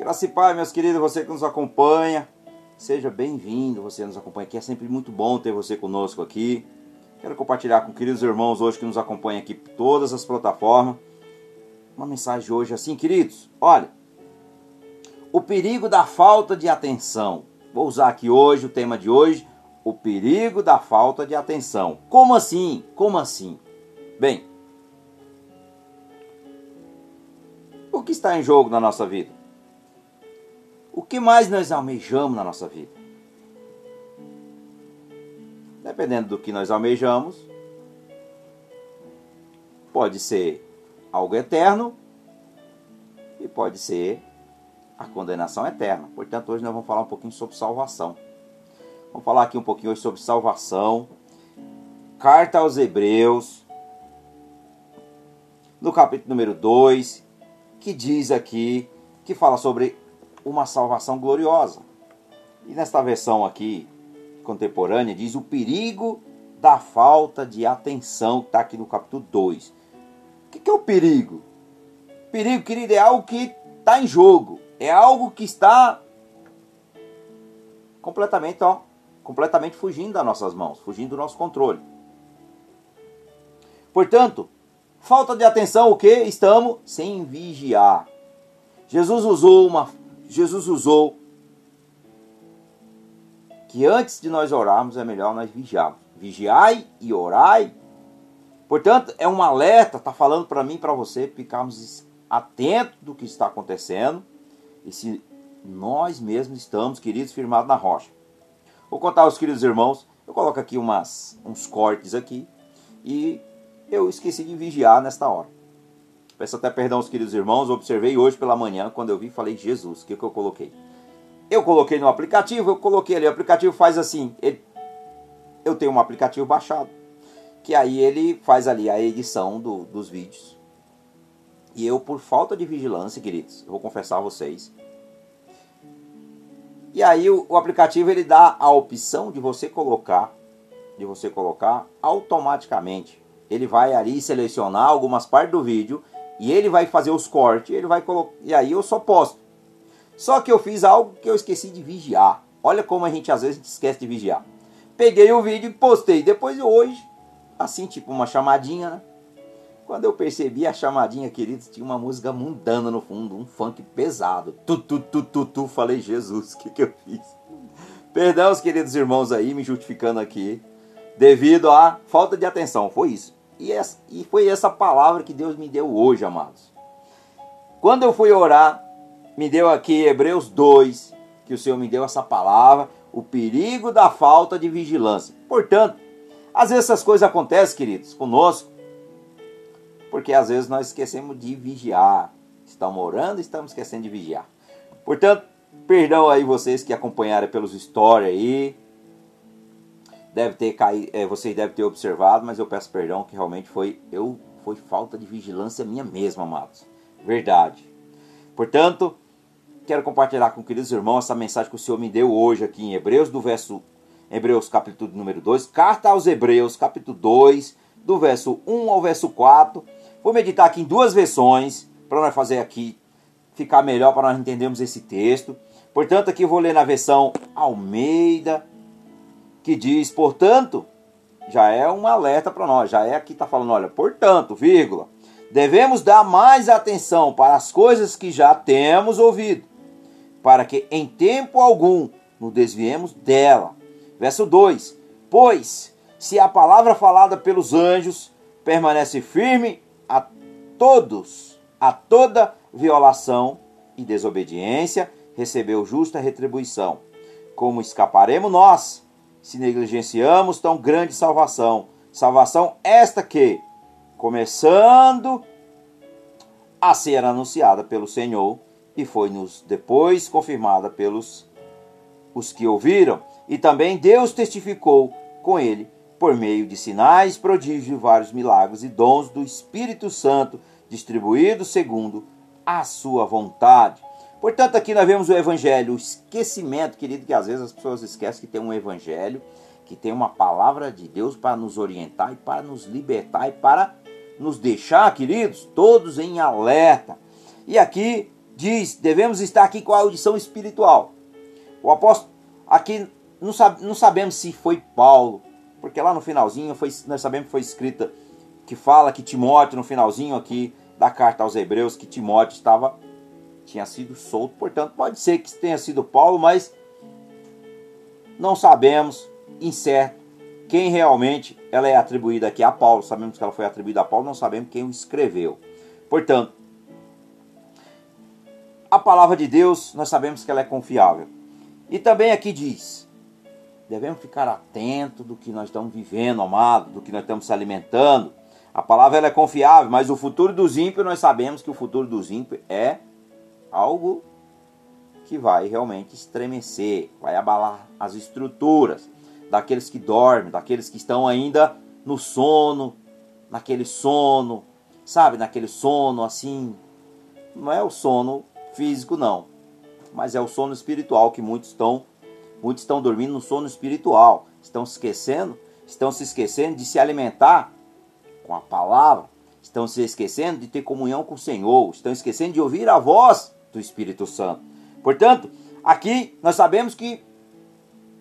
Graça e Pai, meus queridos, você que nos acompanha, seja bem-vindo, você nos acompanha aqui, é sempre muito bom ter você conosco aqui. Quero compartilhar com queridos irmãos hoje que nos acompanham aqui por todas as plataformas. Uma mensagem hoje assim, queridos, olha, o perigo da falta de atenção. Vou usar aqui hoje o tema de hoje, o perigo da falta de atenção. Como assim? Como assim? Bem, o que está em jogo na nossa vida? O que mais nós almejamos na nossa vida? Dependendo do que nós almejamos, pode ser algo eterno e pode ser a condenação eterna. Portanto, hoje nós vamos falar um pouquinho sobre salvação. Vamos falar aqui um pouquinho hoje sobre salvação. Carta aos Hebreus, no capítulo número 2, que diz aqui, que fala sobre uma salvação gloriosa. E nesta versão aqui, contemporânea, diz o perigo da falta de atenção, está aqui no capítulo 2. O que, que é o perigo? Perigo, querido, é algo que está em jogo. É algo que está completamente, ó, completamente fugindo das nossas mãos, fugindo do nosso controle. Portanto, falta de atenção, o que? Estamos sem vigiar. Jesus usou uma Jesus usou que antes de nós orarmos é melhor nós vigiarmos. Vigiai e orai. Portanto, é um alerta, está falando para mim e para você ficarmos atentos do que está acontecendo e se nós mesmos estamos, queridos, firmados na rocha. Vou contar aos queridos irmãos, eu coloco aqui umas, uns cortes aqui e eu esqueci de vigiar nesta hora. Peço até perdão aos queridos irmãos, observei hoje pela manhã, quando eu vi, falei, Jesus, o que, que eu coloquei? Eu coloquei no aplicativo, eu coloquei ali, o aplicativo faz assim, ele, eu tenho um aplicativo baixado, que aí ele faz ali a edição do, dos vídeos. E eu, por falta de vigilância, queridos, vou confessar a vocês, e aí o, o aplicativo ele dá a opção de você colocar, de você colocar automaticamente. Ele vai ali selecionar algumas partes do vídeo e ele vai fazer os cortes, ele vai colocar. E aí eu só posto. Só que eu fiz algo que eu esqueci de vigiar. Olha como a gente às vezes esquece de vigiar. Peguei o vídeo e postei. Depois hoje, assim, tipo uma chamadinha, né? Quando eu percebi a chamadinha, queridos, tinha uma música mundana no fundo, um funk pesado. Tu, tu, tu, tu, tu. Falei, Jesus, o que, que eu fiz? Perdão, os queridos irmãos aí, me justificando aqui, devido à falta de atenção. Foi isso. E, essa, e foi essa palavra que Deus me deu hoje, amados. Quando eu fui orar, me deu aqui Hebreus 2, que o Senhor me deu essa palavra, o perigo da falta de vigilância. Portanto, às vezes essas coisas acontecem, queridos, conosco, porque às vezes nós esquecemos de vigiar. Estamos orando e estamos esquecendo de vigiar. Portanto, perdão aí vocês que acompanharam pelos stories aí, deve ter caído, é, vocês devem ter observado, mas eu peço perdão que realmente foi eu foi falta de vigilância minha mesma, amados. Verdade. Portanto, quero compartilhar com queridos irmãos essa mensagem que o Senhor me deu hoje aqui em Hebreus do verso Hebreus capítulo número 2, carta aos Hebreus, capítulo 2, do verso 1 ao verso 4. Vou meditar aqui em duas versões para nós fazer aqui ficar melhor para nós entendermos esse texto. Portanto, aqui eu vou ler na versão Almeida que diz, portanto, já é um alerta para nós, já é aqui está falando, olha, portanto, vírgula, devemos dar mais atenção para as coisas que já temos ouvido, para que em tempo algum nos desviemos dela. Verso 2: Pois, se a palavra falada pelos anjos permanece firme a todos, a toda violação e desobediência, recebeu justa retribuição. Como escaparemos nós? Se negligenciamos tão grande salvação. Salvação esta que, começando a ser anunciada pelo Senhor e foi-nos depois confirmada pelos os que ouviram, e também Deus testificou com ele por meio de sinais, prodígios vários milagres e dons do Espírito Santo distribuídos segundo a sua vontade. Portanto, aqui nós vemos o evangelho, o esquecimento, querido, que às vezes as pessoas esquecem que tem um evangelho, que tem uma palavra de Deus para nos orientar e para nos libertar e para nos deixar, queridos, todos em alerta. E aqui diz, devemos estar aqui com a audição espiritual. O apóstolo, aqui não, sabe, não sabemos se foi Paulo, porque lá no finalzinho foi, nós sabemos que foi escrita, que fala que Timóteo, no finalzinho aqui da carta aos Hebreus, que Timóteo estava, tinha sido solto, portanto pode ser que tenha sido Paulo, mas não sabemos, incerto, quem realmente ela é atribuída aqui a Paulo. Sabemos que ela foi atribuída a Paulo, não sabemos quem o escreveu. Portanto, a palavra de Deus, nós sabemos que ela é confiável. E também aqui diz: devemos ficar atento do que nós estamos vivendo, amado, do que nós estamos se alimentando. A palavra ela é confiável, mas o futuro dos ímpios, nós sabemos que o futuro dos ímpios é algo que vai realmente estremecer, vai abalar as estruturas daqueles que dormem, daqueles que estão ainda no sono, naquele sono, sabe, naquele sono assim. Não é o sono físico não, mas é o sono espiritual que muitos estão muitos estão dormindo no sono espiritual, estão se esquecendo, estão se esquecendo de se alimentar com a palavra, estão se esquecendo de ter comunhão com o Senhor, estão esquecendo de ouvir a voz do Espírito Santo. Portanto, aqui nós sabemos que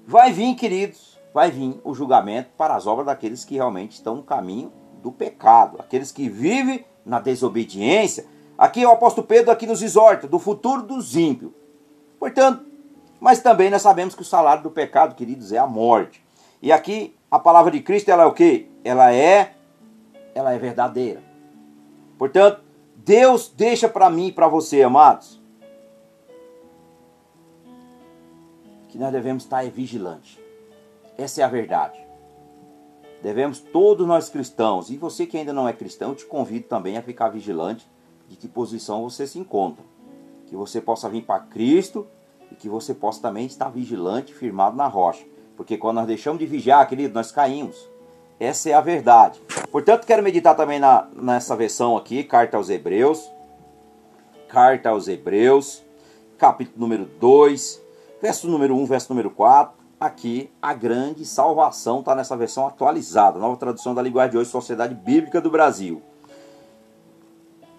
vai vir, queridos, vai vir o julgamento para as obras daqueles que realmente estão no caminho do pecado, aqueles que vivem na desobediência, Aqui o apóstolo Pedro aqui nos exorta do futuro dos ímpios. Portanto, mas também nós sabemos que o salário do pecado, queridos, é a morte. E aqui a palavra de Cristo ela é o que? Ela é ela é verdadeira. Portanto, Deus deixa para mim e para você, amados, que nós devemos estar vigilantes. Essa é a verdade. Devemos todos nós cristãos, e você que ainda não é cristão, eu te convido também a ficar vigilante de que posição você se encontra. Que você possa vir para Cristo e que você possa também estar vigilante, firmado na rocha. Porque quando nós deixamos de vigiar, querido, nós caímos. Essa é a verdade. Portanto, quero meditar também na, nessa versão aqui, Carta aos Hebreus. Carta aos Hebreus, capítulo número 2, verso número 1, verso número 4. Aqui, a grande salvação está nessa versão atualizada, nova tradução da linguagem de hoje, Sociedade Bíblica do Brasil.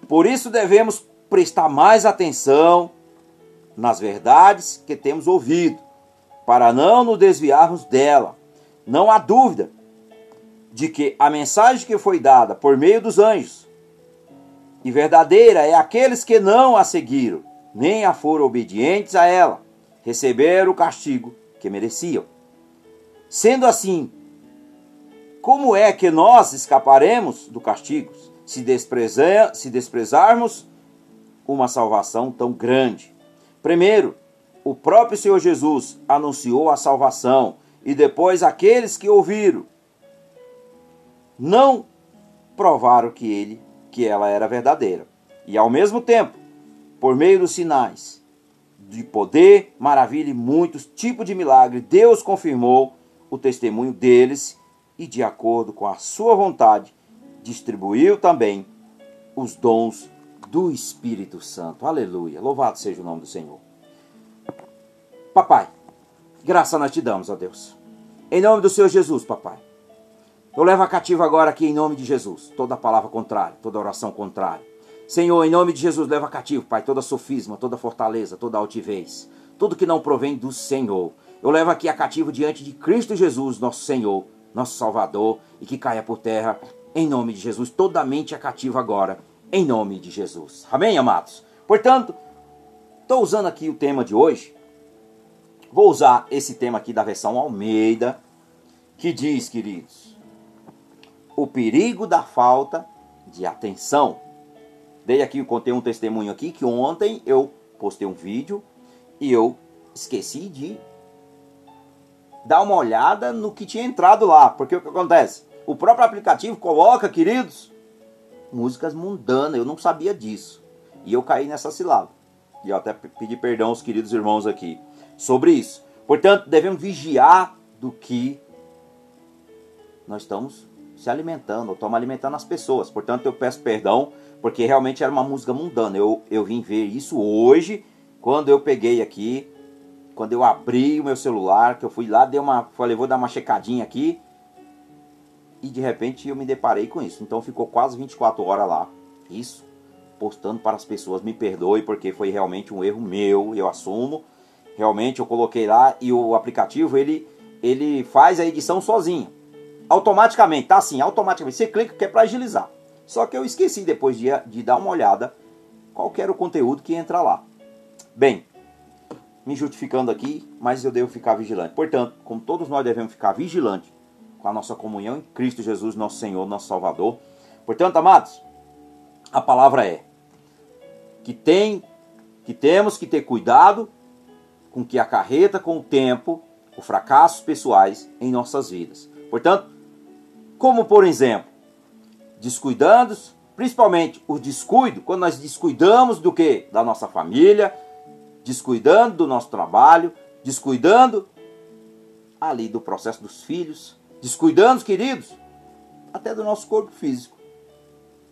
Por isso devemos prestar mais atenção nas verdades que temos ouvido, para não nos desviarmos dela. Não há dúvida de que a mensagem que foi dada por meio dos anjos e verdadeira é aqueles que não a seguiram, nem a foram obedientes a ela, receberam o castigo que mereciam. Sendo assim, como é que nós escaparemos do castigo? se, desprezar, se desprezarmos uma salvação tão grande. Primeiro, o próprio Senhor Jesus anunciou a salvação e depois aqueles que ouviram não provaram que ele que ela era verdadeira. E ao mesmo tempo, por meio dos sinais de poder, maravilha e muitos tipos de milagre, Deus confirmou o testemunho deles e de acordo com a sua vontade distribuiu também os dons do Espírito Santo. Aleluia. Louvado seja o nome do Senhor. Papai, graça nós te damos, ó Deus. Em nome do Senhor Jesus, papai. Eu levo a cativo agora aqui em nome de Jesus. Toda palavra contrária, toda oração contrária. Senhor, em nome de Jesus, leva cativo, Pai, toda sofisma, toda fortaleza, toda altivez. Tudo que não provém do Senhor. Eu levo aqui a cativo diante de Cristo Jesus, nosso Senhor, nosso Salvador, e que caia por terra em nome de Jesus. Toda mente é cativa agora, em nome de Jesus. Amém, amados? Portanto, estou usando aqui o tema de hoje. Vou usar esse tema aqui da versão Almeida, que diz, queridos, o perigo da falta de atenção. Dei aqui, contei um testemunho aqui que ontem eu postei um vídeo e eu esqueci de dar uma olhada no que tinha entrado lá. Porque o que acontece? O próprio aplicativo coloca, queridos, músicas mundanas. Eu não sabia disso. E eu caí nessa cilada. E eu até pedi perdão aos queridos irmãos aqui sobre isso. Portanto, devemos vigiar do que nós estamos se alimentando, ou estamos alimentando as pessoas. Portanto, eu peço perdão, porque realmente era uma música mundana. Eu, eu vim ver isso hoje, quando eu peguei aqui, quando eu abri o meu celular, que eu fui lá, dei uma, falei, vou dar uma checadinha aqui, e de repente eu me deparei com isso. Então ficou quase 24 horas lá. Isso postando para as pessoas. Me perdoe porque foi realmente um erro meu, eu assumo. Realmente eu coloquei lá e o aplicativo ele, ele faz a edição sozinho. Automaticamente, tá assim, automaticamente. Você clica que é para agilizar. Só que eu esqueci depois de, de dar uma olhada qual era o conteúdo que entra lá. Bem, me justificando aqui, mas eu devo ficar vigilante. Portanto, como todos nós devemos ficar vigilantes com a nossa comunhão em Cristo Jesus, nosso Senhor, nosso Salvador. Portanto, amados, a palavra é que tem que temos que ter cuidado com que acarreta com o tempo os fracassos pessoais em nossas vidas. Portanto, como por exemplo, descuidando, principalmente o descuido, quando nós descuidamos do que? Da nossa família, descuidando do nosso trabalho, descuidando ali do processo dos filhos, descuidando, queridos, até do nosso corpo físico.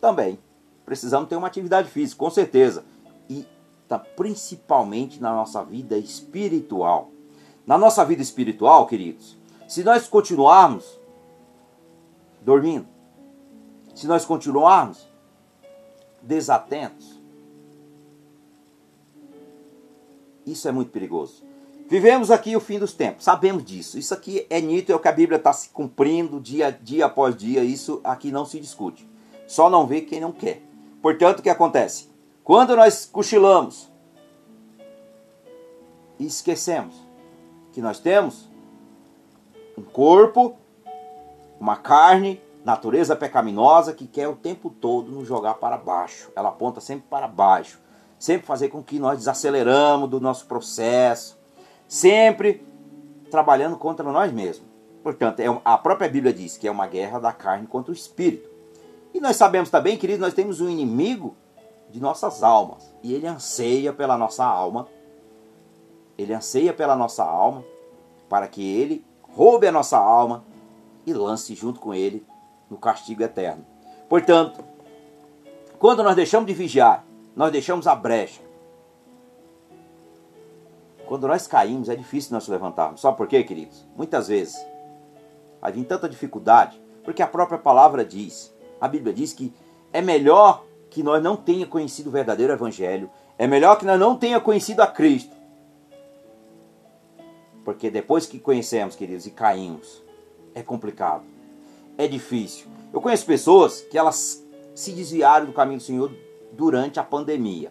Também precisamos ter uma atividade física, com certeza. E tá principalmente na nossa vida espiritual. Na nossa vida espiritual, queridos, se nós continuarmos dormindo, se nós continuarmos desatentos, isso é muito perigoso. Vivemos aqui o fim dos tempos, sabemos disso. Isso aqui é nítido, é o que a Bíblia está se cumprindo dia, dia após dia. Isso aqui não se discute. Só não vê quem não quer. Portanto, o que acontece? Quando nós cochilamos e esquecemos que nós temos um corpo, uma carne, natureza pecaminosa que quer o tempo todo nos jogar para baixo. Ela aponta sempre para baixo, sempre fazer com que nós desaceleramos do nosso processo, sempre trabalhando contra nós mesmos. Portanto, é a própria Bíblia diz que é uma guerra da carne contra o espírito. E nós sabemos também, queridos, nós temos um inimigo de nossas almas. E ele anseia pela nossa alma. Ele anseia pela nossa alma para que ele roube a nossa alma e lance junto com ele no castigo eterno. Portanto, quando nós deixamos de vigiar, nós deixamos a brecha quando nós caímos, é difícil nós levantarmos. Sabe por quê, queridos? Muitas vezes vai vir tanta dificuldade, porque a própria palavra diz, a Bíblia diz que é melhor que nós não tenha conhecido o verdadeiro evangelho, é melhor que nós não tenha conhecido a Cristo. Porque depois que conhecemos, queridos, e caímos, é complicado. É difícil. Eu conheço pessoas que elas se desviaram do caminho do Senhor durante a pandemia.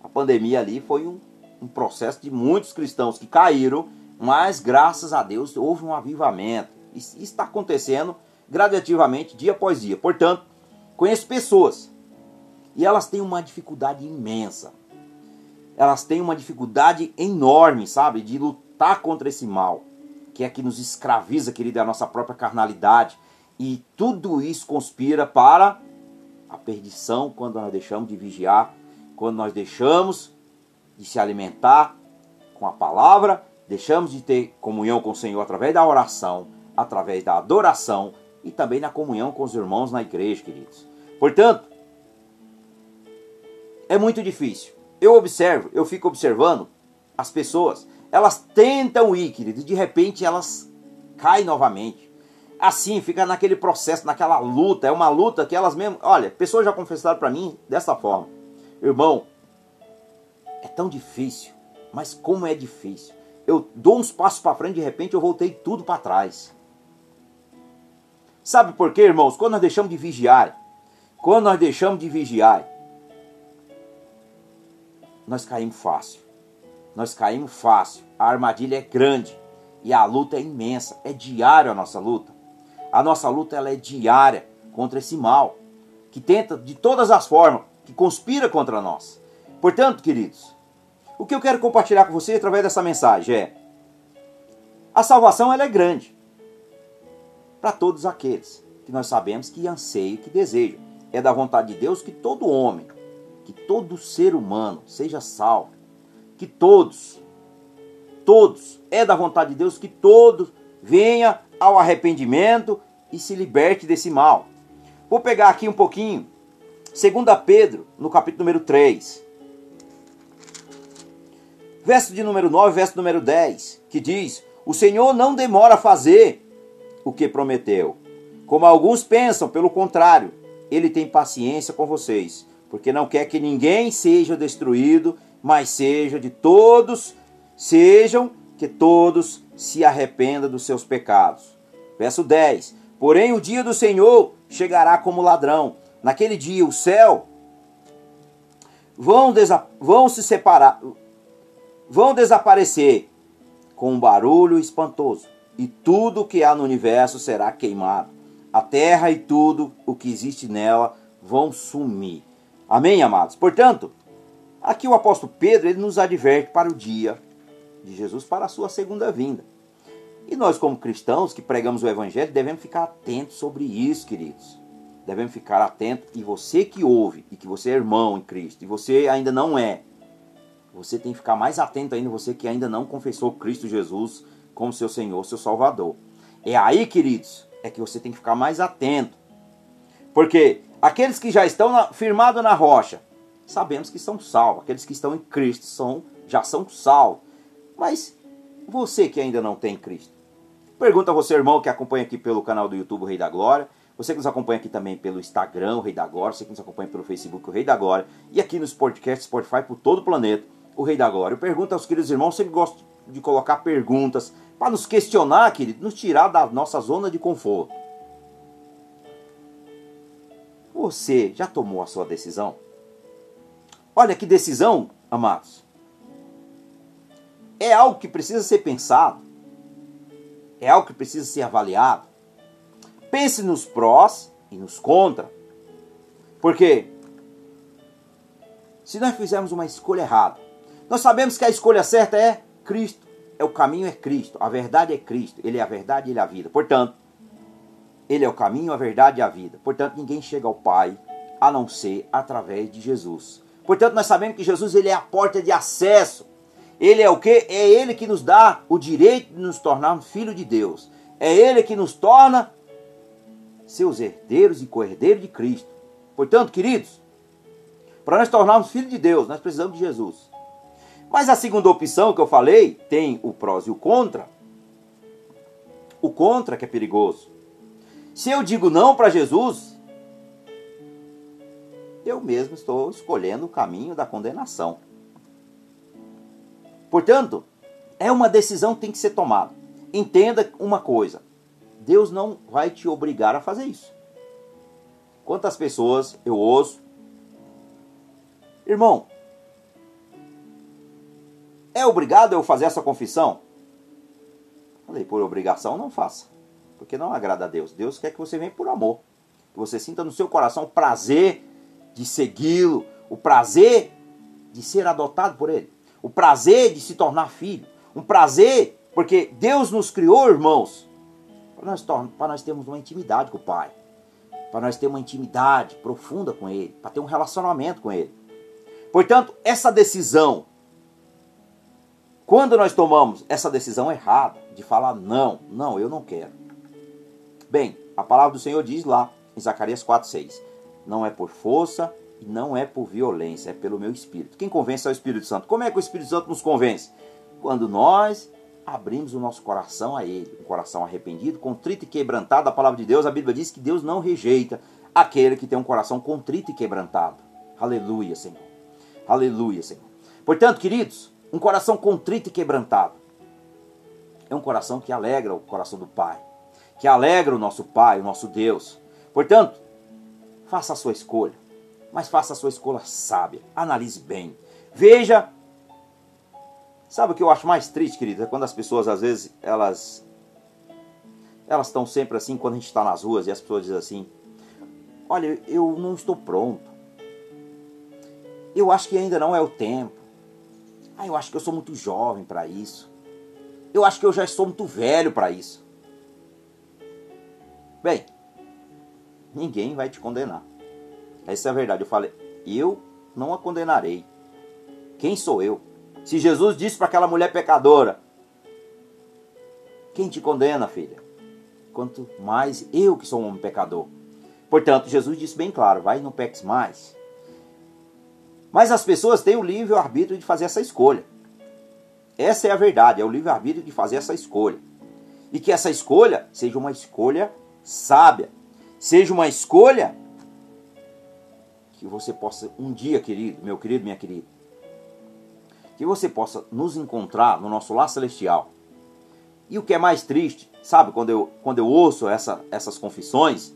A pandemia ali foi um um processo de muitos cristãos que caíram, mas graças a Deus houve um avivamento. Isso está acontecendo gradativamente, dia após dia. Portanto, conheço pessoas e elas têm uma dificuldade imensa. Elas têm uma dificuldade enorme, sabe, de lutar contra esse mal, que é que nos escraviza, querida, a nossa própria carnalidade. E tudo isso conspira para a perdição quando nós deixamos de vigiar, quando nós deixamos de se alimentar com a palavra, deixamos de ter comunhão com o Senhor através da oração, através da adoração e também na comunhão com os irmãos na igreja, queridos. Portanto, é muito difícil. Eu observo, eu fico observando as pessoas, elas tentam ir, querido, e de repente elas caem novamente. Assim, fica naquele processo, naquela luta, é uma luta que elas mesmo, olha, pessoas já confessaram para mim dessa forma. Irmão, é tão difícil, mas como é difícil. Eu dou uns passos para frente, de repente eu voltei tudo para trás. Sabe por quê, irmãos? Quando nós deixamos de vigiar, quando nós deixamos de vigiar, nós caímos fácil. Nós caímos fácil. A armadilha é grande e a luta é imensa. É diária a nossa luta. A nossa luta ela é diária contra esse mal que tenta de todas as formas, que conspira contra nós. Portanto, queridos, o que eu quero compartilhar com você através dessa mensagem é: a salvação ela é grande para todos aqueles que nós sabemos que anseiam, que desejam. É da vontade de Deus que todo homem, que todo ser humano seja salvo, que todos, todos, é da vontade de Deus que todos venha ao arrependimento e se liberte desse mal. Vou pegar aqui um pouquinho, 2 Pedro, no capítulo número 3 verso de número 9, verso número 10, que diz: O Senhor não demora a fazer o que prometeu. Como alguns pensam, pelo contrário, ele tem paciência com vocês, porque não quer que ninguém seja destruído, mas seja de todos, sejam que todos se arrependam dos seus pecados. Verso 10: Porém, o dia do Senhor chegará como ladrão. Naquele dia, o céu vão, vão se separar, vão desaparecer com um barulho espantoso, e tudo que há no universo será queimado. A terra e tudo o que existe nela vão sumir. Amém, amados? Portanto, aqui o apóstolo Pedro ele nos adverte para o dia de Jesus, para a sua segunda vinda. E nós, como cristãos que pregamos o Evangelho, devemos ficar atentos sobre isso, queridos. Devemos ficar atentos. E você que ouve, e que você é irmão em Cristo, e você ainda não é, você tem que ficar mais atento ainda, você que ainda não confessou Cristo Jesus como seu Senhor, seu Salvador. É aí, queridos, é que você tem que ficar mais atento. Porque aqueles que já estão firmados na rocha, sabemos que são salvos. Aqueles que estão em Cristo são, já são salvos. Mas você que ainda não tem Cristo, pergunta a você, irmão, que acompanha aqui pelo canal do YouTube o Rei da Glória. Você que nos acompanha aqui também pelo Instagram, o Rei da Glória. Você que nos acompanha pelo Facebook, o Rei da Glória. E aqui nos podcasts Spotify por todo o planeta, o Rei da Glória. Eu pergunto aos queridos irmãos, sempre gosto de colocar perguntas para nos questionar, querido, nos tirar da nossa zona de conforto. Você já tomou a sua decisão? Olha que decisão, amados. É algo que precisa ser pensado. É algo que precisa ser avaliado. Pense nos prós e nos contra. Porque se nós fizermos uma escolha errada, nós sabemos que a escolha certa é Cristo. É o caminho é Cristo, a verdade é Cristo. Ele é a verdade, ele é a vida. Portanto, ele é o caminho, a verdade e a vida. Portanto, ninguém chega ao Pai a não ser através de Jesus. Portanto, nós sabemos que Jesus ele é a porta de acesso. Ele é o que? É ele que nos dá o direito de nos tornarmos filhos de Deus. É ele que nos torna seus herdeiros e co-herdeiros de Cristo. Portanto, queridos, para nós tornarmos filhos de Deus, nós precisamos de Jesus. Mas a segunda opção que eu falei tem o prós e o contra. O contra que é perigoso. Se eu digo não para Jesus, eu mesmo estou escolhendo o caminho da condenação. Portanto, é uma decisão que tem que ser tomada. Entenda uma coisa: Deus não vai te obrigar a fazer isso. Quantas pessoas eu ouço, irmão, é obrigado eu fazer essa confissão? Falei, por obrigação não faça. Porque não agrada a Deus. Deus quer que você venha por amor. Que você sinta no seu coração o prazer de segui-lo, o prazer de ser adotado por ele, o prazer de se tornar filho, um prazer, porque Deus nos criou, irmãos, para nós, nós termos uma intimidade com o Pai, para nós termos uma intimidade profunda com Ele, para ter um relacionamento com Ele. Portanto, essa decisão quando nós tomamos essa decisão errada de falar não, não, eu não quero. Bem, a palavra do Senhor diz lá em Zacarias 4:6, não é por força não é por violência, é pelo meu espírito. Quem convence é o Espírito Santo. Como é que o Espírito Santo nos convence? Quando nós abrimos o nosso coração a ele, um coração arrependido, contrito e quebrantado, a palavra de Deus, a Bíblia diz que Deus não rejeita aquele que tem um coração contrito e quebrantado. Aleluia, Senhor. Aleluia, Senhor. Portanto, queridos, um coração contrito e quebrantado. É um coração que alegra o coração do Pai, que alegra o nosso Pai, o nosso Deus. Portanto, faça a sua escolha, mas faça a sua escolha sábia. Analise bem. Veja. Sabe o que eu acho mais triste, querido? É quando as pessoas, às vezes, elas. Elas estão sempre assim, quando a gente está nas ruas e as pessoas dizem assim: Olha, eu não estou pronto. Eu acho que ainda não é o tempo. Ah, eu acho que eu sou muito jovem para isso. Eu acho que eu já sou muito velho para isso. Bem, ninguém vai te condenar. Essa é a verdade. Eu falei, eu não a condenarei. Quem sou eu? Se Jesus disse para aquela mulher pecadora: Quem te condena, filha? Quanto mais eu que sou um homem pecador. Portanto, Jesus disse bem claro: Vai não peques mais. Mas as pessoas têm o livre-arbítrio de fazer essa escolha. Essa é a verdade, é o livre-arbítrio de fazer essa escolha. E que essa escolha seja uma escolha sábia. Seja uma escolha que você possa um dia, querido, meu querido, minha querida, que você possa nos encontrar no nosso lar celestial. E o que é mais triste, sabe, quando eu, quando eu ouço essa, essas confissões,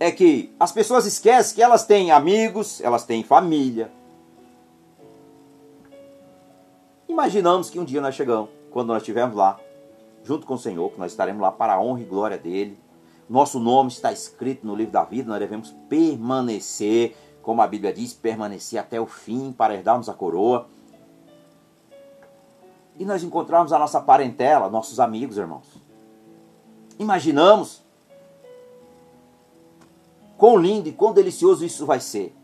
é que as pessoas esquecem que elas têm amigos, elas têm família. Imaginamos que um dia nós chegamos, quando nós estivermos lá, junto com o Senhor, que nós estaremos lá para a honra e glória dele. Nosso nome está escrito no livro da vida, nós devemos permanecer, como a Bíblia diz, permanecer até o fim para herdarmos a coroa. E nós encontrarmos a nossa parentela, nossos amigos, irmãos. Imaginamos quão lindo e quão delicioso isso vai ser.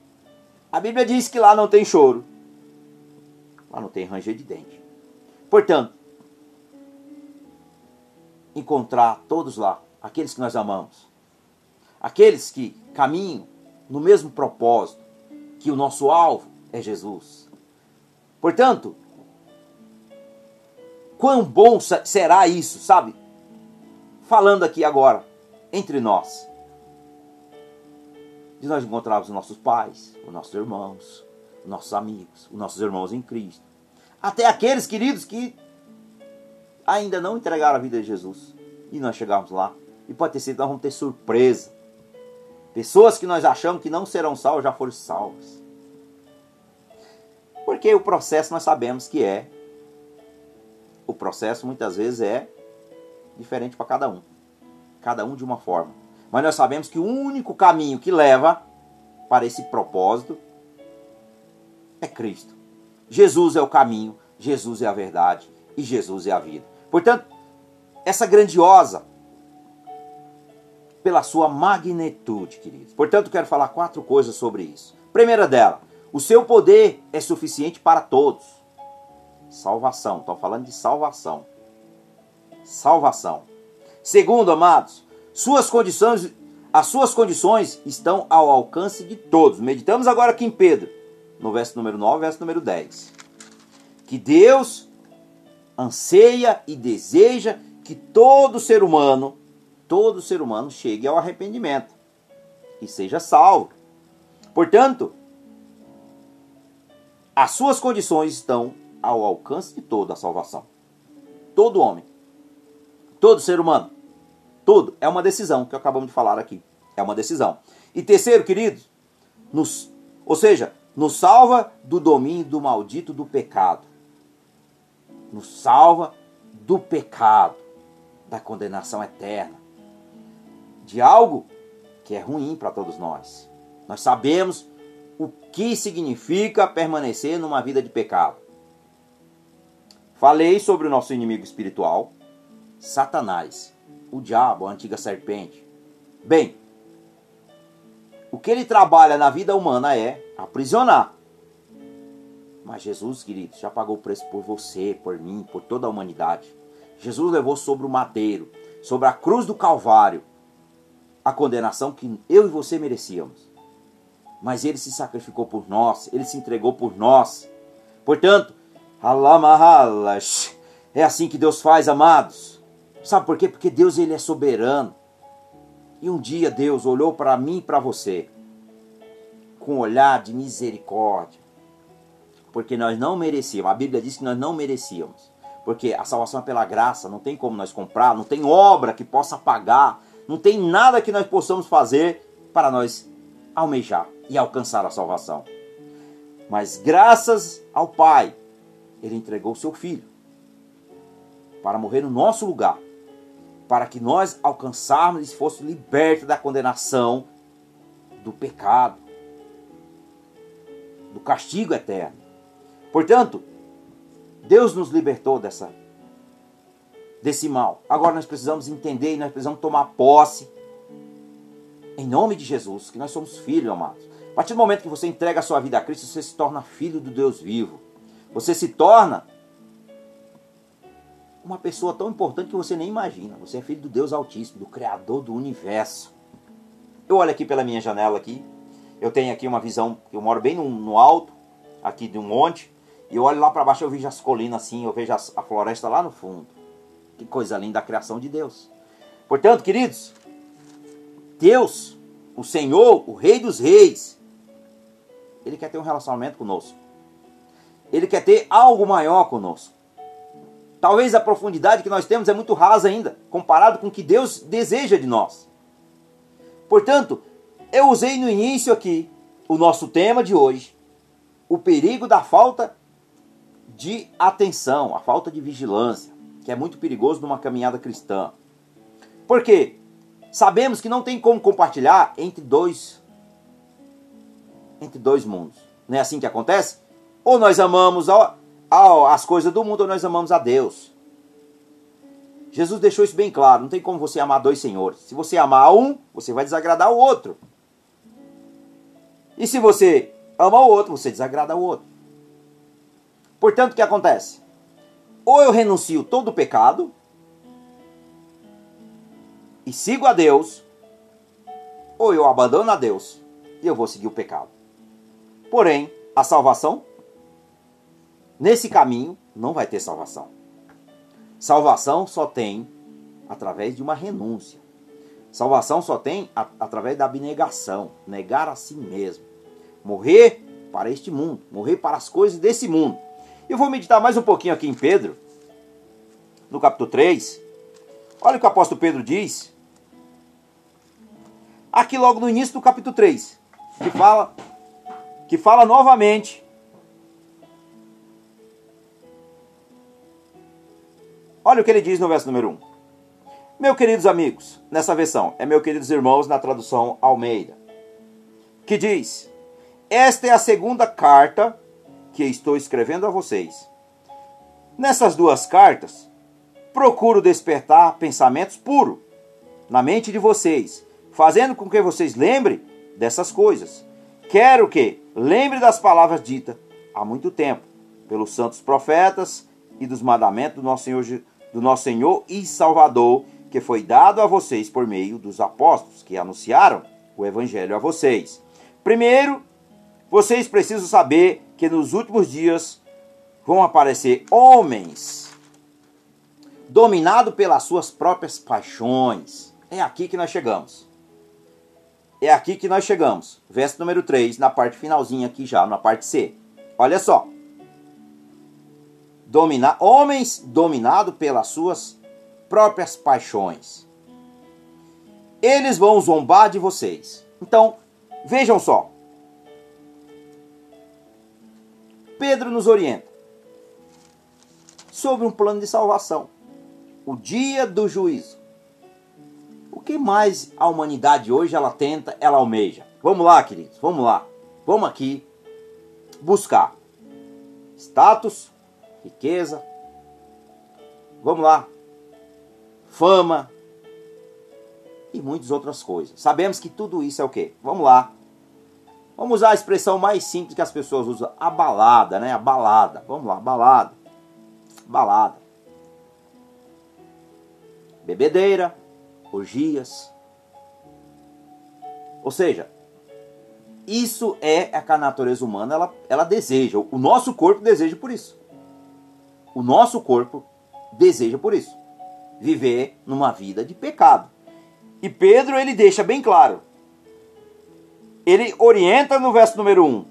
A Bíblia diz que lá não tem choro, lá não tem ranger de dente. Portanto, encontrar todos lá, aqueles que nós amamos, aqueles que caminham no mesmo propósito, que o nosso alvo é Jesus. Portanto, quão bom será isso, sabe? Falando aqui agora, entre nós, de nós encontrarmos os nossos pais, os nossos irmãos, os nossos amigos, os nossos irmãos em Cristo, até aqueles queridos que ainda não entregaram a vida a Jesus. E nós chegamos lá. E pode ter sido nós vamos ter surpresa. Pessoas que nós achamos que não serão salvas já foram salvas. Porque o processo nós sabemos que é. O processo muitas vezes é diferente para cada um. Cada um de uma forma. Mas nós sabemos que o único caminho que leva para esse propósito é Cristo. Jesus é o caminho, Jesus é a verdade e Jesus é a vida. Portanto, essa grandiosa, pela sua magnitude, queridos. Portanto, quero falar quatro coisas sobre isso. Primeira dela, o seu poder é suficiente para todos. Salvação, estou falando de salvação. Salvação. Segundo, amados, suas condições, as suas condições estão ao alcance de todos. Meditamos agora aqui em Pedro, no verso número 9, verso número 10. Que Deus anseia e deseja que todo ser humano, todo ser humano chegue ao arrependimento e seja salvo. Portanto, as suas condições estão ao alcance de toda a salvação. Todo homem, todo ser humano, todo é uma decisão que acabamos de falar aqui. É uma decisão. E terceiro, queridos, nos, ou seja, nos salva do domínio do maldito do pecado nos salva do pecado, da condenação eterna, de algo que é ruim para todos nós. Nós sabemos o que significa permanecer numa vida de pecado. Falei sobre o nosso inimigo espiritual, Satanás, o diabo, a antiga serpente. Bem, o que ele trabalha na vida humana é aprisionar, mas Jesus, queridos, já pagou o preço por você, por mim, por toda a humanidade. Jesus levou sobre o madeiro, sobre a cruz do Calvário, a condenação que eu e você merecíamos. Mas ele se sacrificou por nós, ele se entregou por nós. Portanto, é assim que Deus faz, amados. Sabe por quê? Porque Deus ele é soberano. E um dia Deus olhou para mim e para você com um olhar de misericórdia porque nós não merecíamos. A Bíblia diz que nós não merecíamos. Porque a salvação é pela graça, não tem como nós comprar, não tem obra que possa pagar, não tem nada que nós possamos fazer para nós almejar e alcançar a salvação. Mas graças ao Pai, Ele entregou seu Filho para morrer no nosso lugar, para que nós alcançarmos e fôssemos libertos da condenação, do pecado, do castigo eterno. Portanto, Deus nos libertou dessa desse mal. Agora nós precisamos entender e nós precisamos tomar posse em nome de Jesus, que nós somos filhos, amados. A partir do momento que você entrega a sua vida a Cristo, você se torna filho do Deus vivo. Você se torna uma pessoa tão importante que você nem imagina. Você é filho do Deus Altíssimo, do Criador do universo. Eu olho aqui pela minha janela aqui. Eu tenho aqui uma visão, eu moro bem no, no alto, aqui de um monte. E eu olho lá para baixo, eu vejo as colinas assim, eu vejo a floresta lá no fundo. Que coisa linda a criação de Deus. Portanto, queridos, Deus, o Senhor, o Rei dos Reis, Ele quer ter um relacionamento conosco. Ele quer ter algo maior conosco. Talvez a profundidade que nós temos é muito rasa ainda, comparado com o que Deus deseja de nós. Portanto, eu usei no início aqui o nosso tema de hoje, o perigo da falta de atenção, a falta de vigilância, que é muito perigoso numa caminhada cristã. Por quê? Sabemos que não tem como compartilhar entre dois entre dois mundos. Não é assim que acontece? Ou nós amamos as coisas do mundo ou nós amamos a Deus. Jesus deixou isso bem claro. Não tem como você amar dois senhores. Se você amar um, você vai desagradar o outro. E se você ama o outro, você desagrada o outro. Portanto, o que acontece? Ou eu renuncio todo o pecado e sigo a Deus, ou eu abandono a Deus e eu vou seguir o pecado. Porém, a salvação, nesse caminho, não vai ter salvação. Salvação só tem através de uma renúncia. Salvação só tem a, através da abnegação, negar a si mesmo. Morrer para este mundo, morrer para as coisas desse mundo. Eu vou meditar mais um pouquinho aqui em Pedro, no capítulo 3. Olha o que o apóstolo Pedro diz. Aqui logo no início do capítulo 3, que fala que fala novamente Olha o que ele diz no verso número 1. Meus queridos amigos, nessa versão, é meus queridos irmãos na tradução Almeida, que diz: Esta é a segunda carta que estou escrevendo a vocês. Nessas duas cartas, procuro despertar pensamentos puros na mente de vocês, fazendo com que vocês lembrem dessas coisas. Quero que lembre das palavras ditas há muito tempo pelos santos profetas e dos mandamentos do nosso Senhor, do nosso Senhor e Salvador que foi dado a vocês por meio dos apóstolos que anunciaram o evangelho a vocês. Primeiro, vocês precisam saber que nos últimos dias vão aparecer homens dominados pelas suas próprias paixões. É aqui que nós chegamos. É aqui que nós chegamos. Verso número 3, na parte finalzinha aqui já, na parte C. Olha só. Dominar, homens dominados pelas suas próprias paixões. Eles vão zombar de vocês. Então, vejam só. Pedro nos orienta sobre um plano de salvação. O dia do juízo. O que mais a humanidade hoje ela tenta, ela almeja? Vamos lá, queridos, vamos lá. Vamos aqui buscar status, riqueza. Vamos lá, fama e muitas outras coisas. Sabemos que tudo isso é o quê? Vamos lá. Vamos usar a expressão mais simples que as pessoas usam, a balada, né? A balada. Vamos lá, balada. Balada. Bebedeira, orgias. Ou seja, isso é a que a natureza humana ela, ela deseja. O nosso corpo deseja por isso. O nosso corpo deseja por isso viver numa vida de pecado. E Pedro ele deixa bem claro. Ele orienta no verso número 1.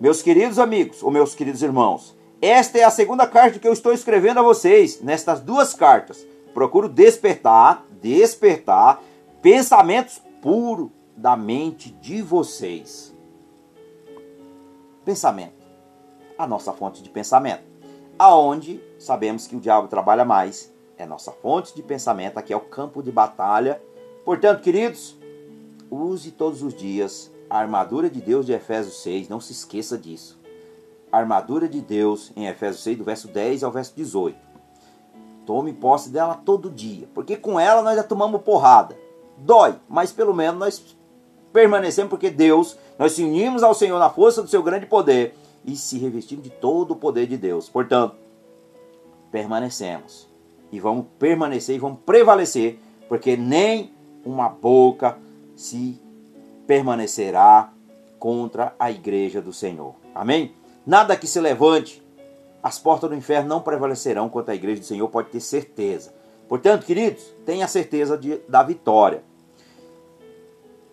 Meus queridos amigos, ou meus queridos irmãos, esta é a segunda carta que eu estou escrevendo a vocês, nestas duas cartas. Procuro despertar, despertar pensamentos puros da mente de vocês. Pensamento. A nossa fonte de pensamento aonde sabemos que o diabo trabalha mais. É nossa fonte de pensamento, aqui é o campo de batalha. Portanto, queridos, use todos os dias a armadura de Deus de Efésios 6, não se esqueça disso. A armadura de Deus em Efésios 6, do verso 10 ao verso 18. Tome posse dela todo dia, porque com ela nós já tomamos porrada. Dói, mas pelo menos nós permanecemos porque Deus, nós se unimos ao Senhor na força do seu grande poder e se revestimos de todo o poder de Deus. Portanto, permanecemos e vamos permanecer e vamos prevalecer, porque nem uma boca se permanecerá contra a igreja do Senhor. Amém? Nada que se levante, as portas do inferno não prevalecerão contra a igreja do Senhor, pode ter certeza. Portanto, queridos, tenha certeza de, da vitória.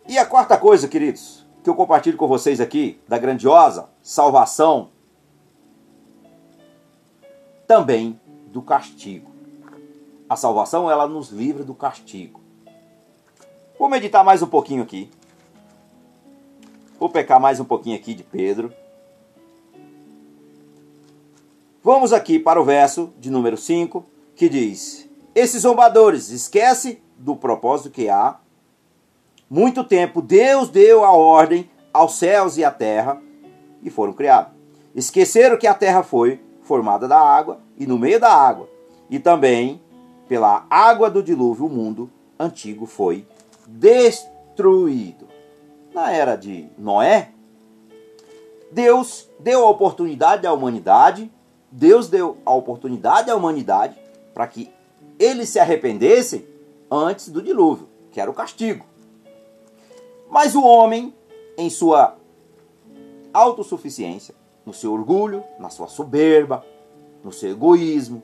E a quarta coisa, queridos, que eu compartilho com vocês aqui, da grandiosa salvação, também do castigo. A salvação, ela nos livra do castigo. Vou meditar mais um pouquinho aqui. Vou pecar mais um pouquinho aqui de Pedro. Vamos aqui para o verso de número 5, que diz: Esses zombadores, esquece do propósito que há. Muito tempo Deus deu a ordem aos céus e à terra e foram criados. Esqueceram que a terra foi formada da água e no meio da água, e também pela água do dilúvio o mundo antigo foi destruído. Na era de Noé, Deus deu a oportunidade à humanidade Deus deu a oportunidade à humanidade para que eles se arrependessem antes do dilúvio, que era o castigo. Mas o homem, em sua autossuficiência, no seu orgulho, na sua soberba, no seu egoísmo,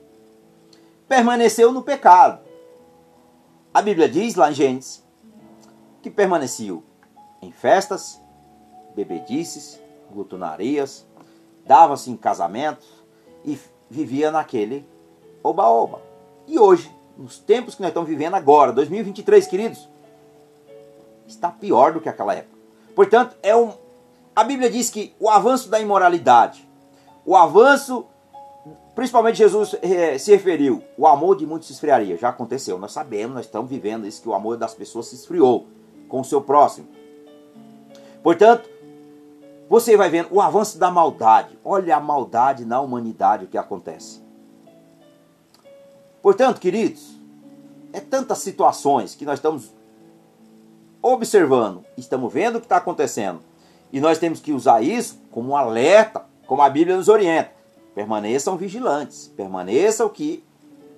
permaneceu no pecado. A Bíblia diz lá em Gênesis que permaneceu em festas, bebedices, glutonarias, dava-se em casamentos, e vivia naquele oba-oba. E hoje, nos tempos que nós estamos vivendo agora, 2023, queridos, está pior do que aquela época. Portanto, é um a Bíblia diz que o avanço da imoralidade, o avanço, principalmente Jesus eh, se referiu, o amor de muitos se esfriaria. Já aconteceu, nós sabemos, nós estamos vivendo isso, que o amor das pessoas se esfriou com o seu próximo. Portanto, você vai vendo o avanço da maldade. Olha a maldade na humanidade o que acontece. Portanto, queridos, é tantas situações que nós estamos observando, estamos vendo o que está acontecendo. E nós temos que usar isso como um alerta, como a Bíblia nos orienta. Permaneçam vigilantes, permaneçam que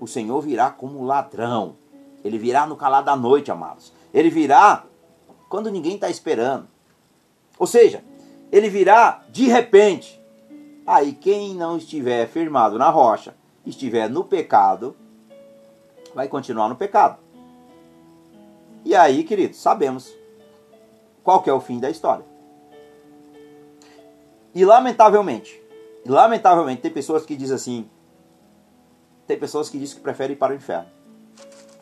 o Senhor virá como ladrão. Ele virá no calar da noite, amados. Ele virá quando ninguém está esperando. Ou seja, ele virá de repente. Aí quem não estiver firmado na rocha, estiver no pecado, vai continuar no pecado. E aí, queridos, sabemos qual é o fim da história. E lamentavelmente, lamentavelmente tem pessoas que dizem assim, tem pessoas que dizem que preferem ir para o inferno.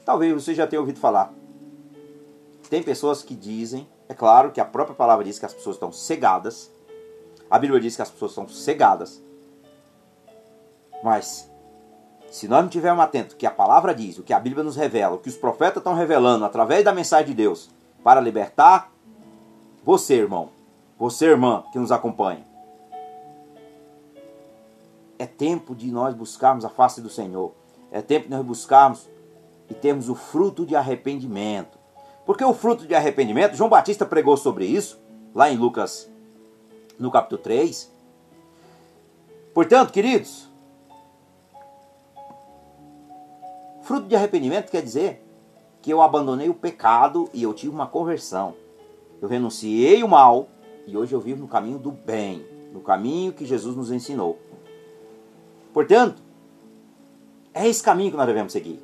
Talvez você já tenha ouvido falar. Tem pessoas que dizem é claro que a própria palavra diz que as pessoas estão cegadas. A Bíblia diz que as pessoas estão cegadas. Mas, se nós não estivermos atentos que a palavra diz, o que a Bíblia nos revela, o que os profetas estão revelando através da mensagem de Deus para libertar você, irmão, você, irmã, que nos acompanha. É tempo de nós buscarmos a face do Senhor. É tempo de nós buscarmos e termos o fruto de arrependimento. Porque o fruto de arrependimento, João Batista pregou sobre isso, lá em Lucas, no capítulo 3. Portanto, queridos, fruto de arrependimento quer dizer que eu abandonei o pecado e eu tive uma conversão. Eu renunciei o mal e hoje eu vivo no caminho do bem, no caminho que Jesus nos ensinou. Portanto, é esse caminho que nós devemos seguir.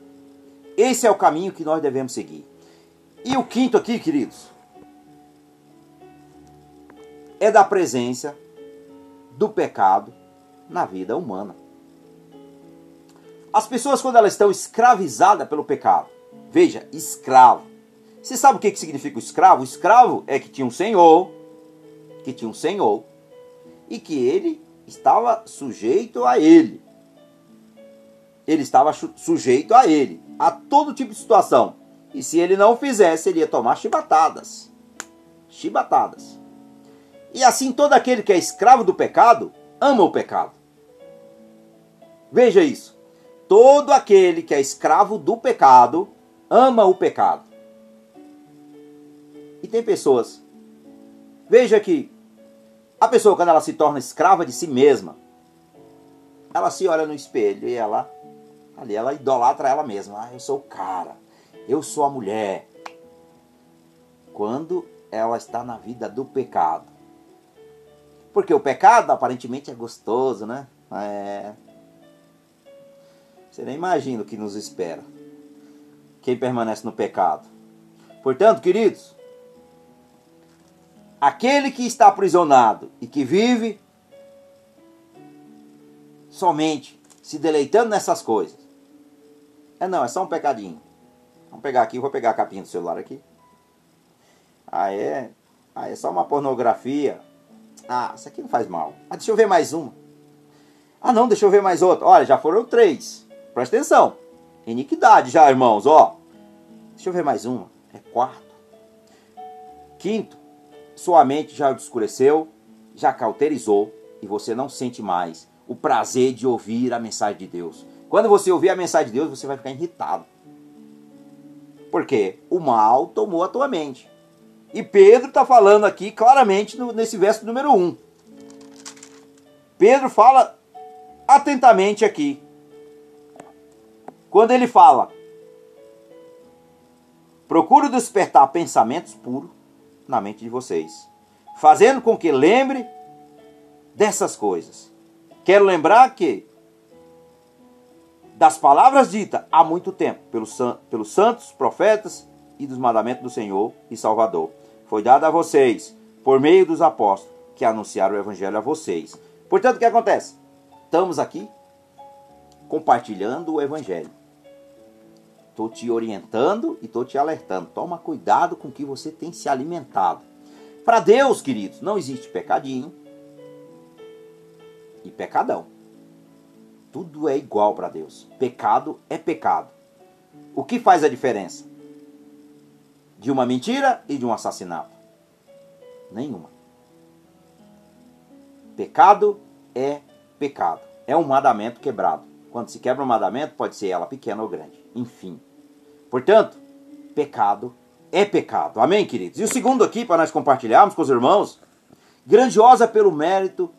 Esse é o caminho que nós devemos seguir. E o quinto aqui, queridos, é da presença do pecado na vida humana. As pessoas, quando elas estão escravizadas pelo pecado, veja, escravo. Você sabe o que significa o escravo? O escravo é que tinha um senhor, que tinha um senhor, e que ele estava sujeito a ele. Ele estava sujeito a ele, a todo tipo de situação. E se ele não fizesse, ele ia tomar chibatadas. Chibatadas. E assim todo aquele que é escravo do pecado ama o pecado. Veja isso. Todo aquele que é escravo do pecado ama o pecado. E tem pessoas. Veja que a pessoa, quando ela se torna escrava de si mesma, ela se olha no espelho e ela, ali, ela idolatra ela mesma. Ah, eu sou o cara eu sou a mulher. Quando ela está na vida do pecado. Porque o pecado aparentemente é gostoso, né? É... Você nem imagina o que nos espera. Quem permanece no pecado. Portanto, queridos, aquele que está aprisionado e que vive somente se deleitando nessas coisas. É não, é só um pecadinho. Vamos pegar aqui, vou pegar a capinha do celular aqui. Ah, é? Ah, é só uma pornografia. Ah, isso aqui não faz mal. Ah, deixa eu ver mais uma. Ah, não, deixa eu ver mais outra. Olha, já foram três. Presta atenção. Iniquidade já, irmãos, ó. Deixa eu ver mais uma. É quarto. Quinto, sua mente já obscureceu, já cauterizou e você não sente mais o prazer de ouvir a mensagem de Deus. Quando você ouvir a mensagem de Deus, você vai ficar irritado. Porque o mal tomou a tua mente. E Pedro está falando aqui claramente no, nesse verso número 1. Pedro fala atentamente aqui. Quando ele fala: Procuro despertar pensamentos puros na mente de vocês, fazendo com que lembre dessas coisas. Quero lembrar que das palavras ditas há muito tempo pelos, pelos santos, profetas e dos mandamentos do Senhor e Salvador. Foi dado a vocês por meio dos apóstolos que anunciaram o evangelho a vocês. Portanto, o que acontece? Estamos aqui compartilhando o evangelho. Estou te orientando e estou te alertando. Toma cuidado com o que você tem se alimentado. Para Deus, queridos, não existe pecadinho e pecadão. Tudo é igual para Deus. Pecado é pecado. O que faz a diferença? De uma mentira e de um assassinato? Nenhuma. Pecado é pecado. É um mandamento quebrado. Quando se quebra um mandamento, pode ser ela pequena ou grande. Enfim. Portanto, pecado é pecado. Amém, queridos? E o segundo aqui, para nós compartilharmos com os irmãos, grandiosa pelo mérito,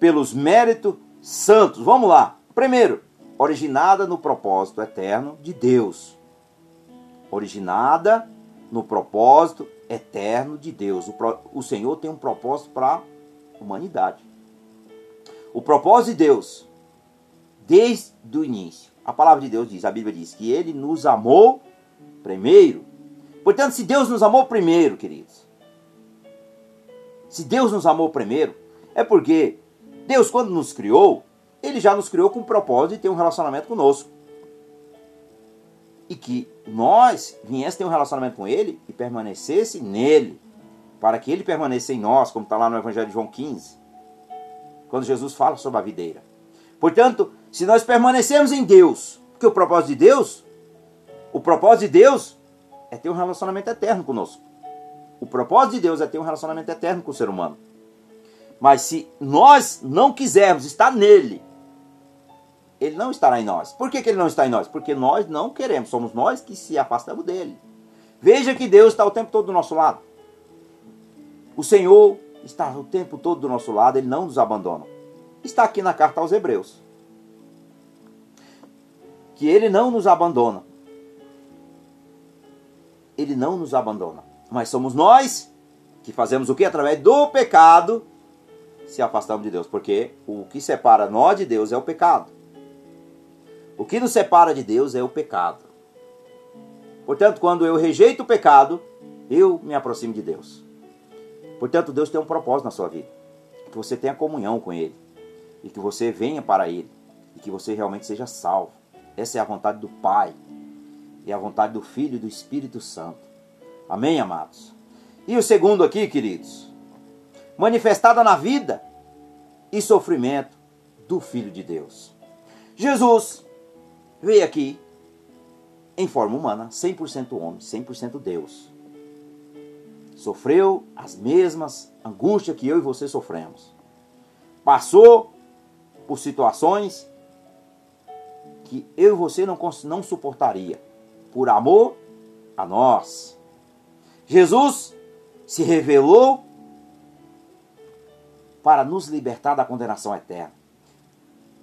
pelos méritos santos. Vamos lá. Primeiro, originada no propósito eterno de Deus. Originada no propósito eterno de Deus. O, Senhor tem um propósito para a humanidade. O propósito de Deus, desde o início, a palavra de Deus diz, a Bíblia diz que Ele nos amou primeiro. Portanto, se Deus nos amou primeiro, queridos, se Deus nos amou primeiro, é porque Deus, quando nos criou, Ele já nos criou com o propósito de ter um relacionamento conosco. E que nós viesse ter um relacionamento com Ele e permanecesse nele. Para que Ele permaneça em nós, como está lá no Evangelho de João 15. Quando Jesus fala sobre a videira. Portanto, se nós permanecemos em Deus, porque o propósito de Deus, o propósito de Deus é ter um relacionamento eterno conosco. O propósito de Deus é ter um relacionamento eterno com o ser humano. Mas se nós não quisermos estar nele, ele não estará em nós. Por que, que ele não está em nós? Porque nós não queremos, somos nós que se afastamos dele. Veja que Deus está o tempo todo do nosso lado. O Senhor está o tempo todo do nosso lado, ele não nos abandona. Está aqui na carta aos Hebreus. Que ele não nos abandona. Ele não nos abandona. Mas somos nós que fazemos o que? Através do pecado se afastamos de Deus, porque o que separa nós de Deus é o pecado. O que nos separa de Deus é o pecado. Portanto, quando eu rejeito o pecado, eu me aproximo de Deus. Portanto, Deus tem um propósito na sua vida. Que você tenha comunhão com Ele. E que você venha para Ele. E que você realmente seja salvo. Essa é a vontade do Pai. E a vontade do Filho e do Espírito Santo. Amém, amados? E o segundo aqui, queridos manifestada na vida e sofrimento do Filho de Deus. Jesus veio aqui em forma humana, 100% homem, 100% Deus. Sofreu as mesmas angústias que eu e você sofremos. Passou por situações que eu e você não, não suportaria, por amor a nós. Jesus se revelou para nos libertar da condenação eterna.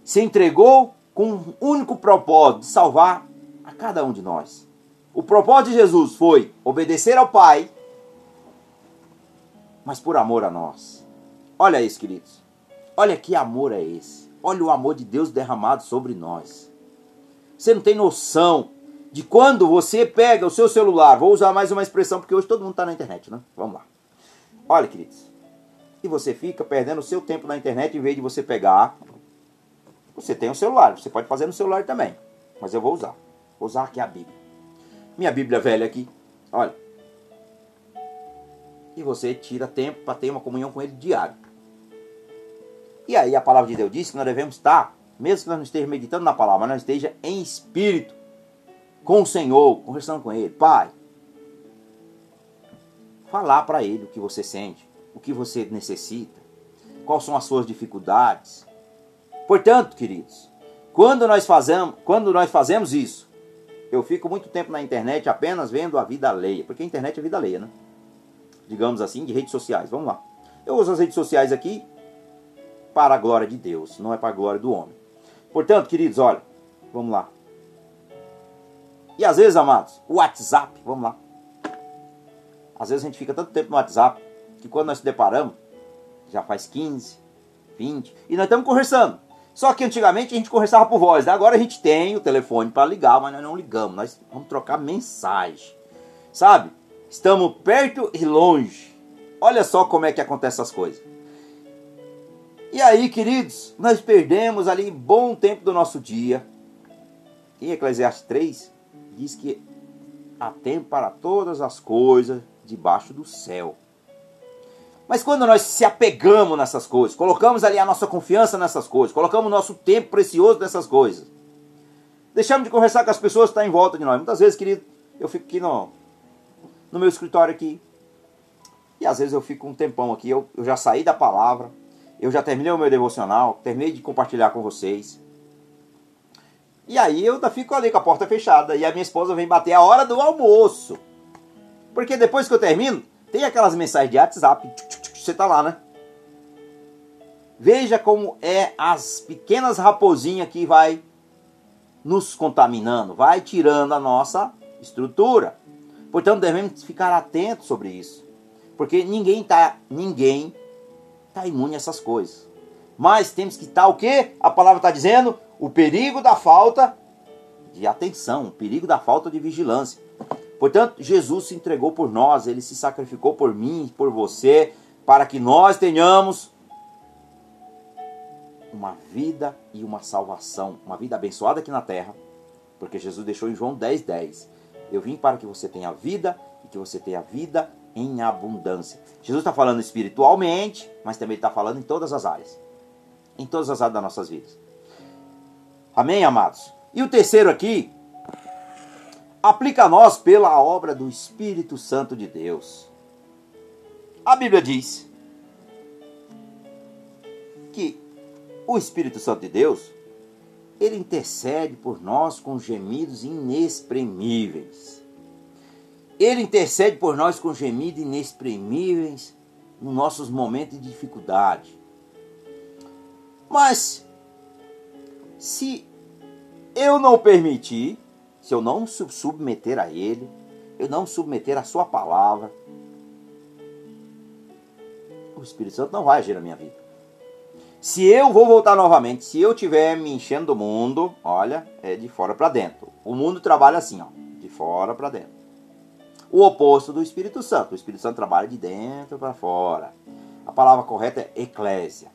Se entregou com um único propósito de salvar a cada um de nós. O propósito de Jesus foi obedecer ao Pai, mas por amor a nós. Olha isso, queridos. Olha que amor é esse. Olha o amor de Deus derramado sobre nós. Você não tem noção de quando você pega o seu celular. Vou usar mais uma expressão porque hoje todo mundo está na internet, né? Vamos lá. Olha, queridos. E você fica perdendo o seu tempo na internet em vez de você pegar. Você tem um celular, você pode fazer no celular também. Mas eu vou usar. Vou usar aqui a Bíblia. Minha Bíblia velha aqui. Olha. E você tira tempo para ter uma comunhão com ele diário. E aí a palavra de Deus diz que nós devemos estar, mesmo que nós não estejamos meditando na palavra, nós esteja em espírito com o Senhor, conversando com Ele. Pai, falar para Ele o que você sente, o que você necessita, quais são as suas dificuldades. Portanto, queridos, quando nós fazemos, quando nós fazemos isso, eu fico muito tempo na internet apenas vendo a vida alheia, porque a internet é vida alheia, né? Digamos assim, de redes sociais. Vamos lá. Eu uso as redes sociais aqui para a glória de Deus, não é para a glória do homem. Portanto, queridos, olha, vamos lá. E às vezes, amados, o WhatsApp, vamos lá. Às vezes a gente fica tanto tempo no WhatsApp que quando nós se deparamos, já faz 15, 20, e nós estamos conversando. Só que antigamente a gente conversava por voz, né? agora a gente tem o telefone para ligar, mas nós não ligamos, nós vamos trocar mensagem. Sabe? Estamos perto e longe. Olha só como é que acontecem essas coisas. E aí, queridos, nós perdemos ali bom tempo do nosso dia. Em Eclesiastes 3, diz que há tempo para todas as coisas debaixo do céu. Mas quando nós se apegamos nessas coisas, colocamos ali a nossa confiança nessas coisas, colocamos o nosso tempo precioso nessas coisas, deixamos de conversar com as pessoas que estão em volta de nós. Muitas vezes, querido, eu fico aqui no, no meu escritório aqui, e às vezes eu fico um tempão aqui, eu, eu já saí da palavra, eu já terminei o meu devocional, terminei de compartilhar com vocês. E aí eu fico ali com a porta fechada e a minha esposa vem bater a hora do almoço. Porque depois que eu termino, tem aquelas mensagens de WhatsApp, você tá lá, né? Veja como é as pequenas raposinhas que vai nos contaminando, vai tirando a nossa estrutura. Portanto, devemos ficar atentos sobre isso. Porque ninguém tá, ninguém está imune a essas coisas. Mas temos que estar o que? A palavra está dizendo o perigo da falta de atenção, o perigo da falta de vigilância. Portanto, Jesus se entregou por nós, ele se sacrificou por mim, por você, para que nós tenhamos uma vida e uma salvação, uma vida abençoada aqui na terra, porque Jesus deixou em João 10:10. 10, Eu vim para que você tenha vida e que você tenha vida em abundância. Jesus está falando espiritualmente, mas também está falando em todas as áreas. Em todas as áreas das nossas vidas. Amém, amados? E o terceiro aqui, aplica a nós pela obra do Espírito Santo de Deus. A Bíblia diz que o Espírito Santo de Deus, ele intercede por nós com gemidos inexprimíveis. Ele intercede por nós com gemidos inexprimíveis nos nossos momentos de dificuldade. Mas, se eu não permitir, se eu não submeter a Ele, eu não submeter a Sua palavra, o Espírito Santo não vai agir na minha vida. Se eu vou voltar novamente, se eu estiver me enchendo do mundo, olha, é de fora para dentro. O mundo trabalha assim, ó, de fora para dentro o oposto do Espírito Santo. O Espírito Santo trabalha de dentro para fora. A palavra correta é eclésia.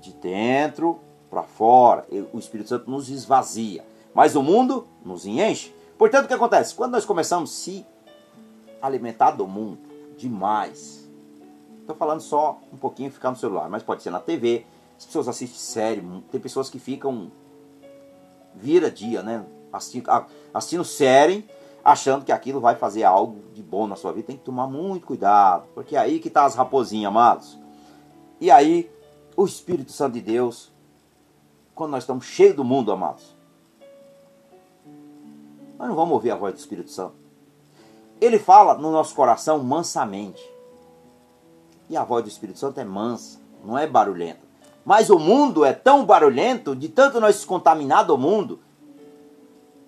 De dentro para fora. O Espírito Santo nos esvazia. Mas o mundo nos enche. Portanto, o que acontece? Quando nós começamos a se alimentar do mundo demais, estou falando só um pouquinho ficar no celular, mas pode ser na TV. As pessoas assistem série, tem pessoas que ficam vira dia, né? Assistindo, assistindo série achando que aquilo vai fazer algo de bom na sua vida. Tem que tomar muito cuidado, porque é aí que tá as raposinhas, amados. E aí, o Espírito Santo de Deus, quando nós estamos cheios do mundo, amados, nós não vamos ouvir a voz do Espírito Santo. Ele fala no nosso coração mansamente. E a voz do Espírito Santo é mansa, não é barulhenta. Mas o mundo é tão barulhento, de tanto nós se contaminar do mundo,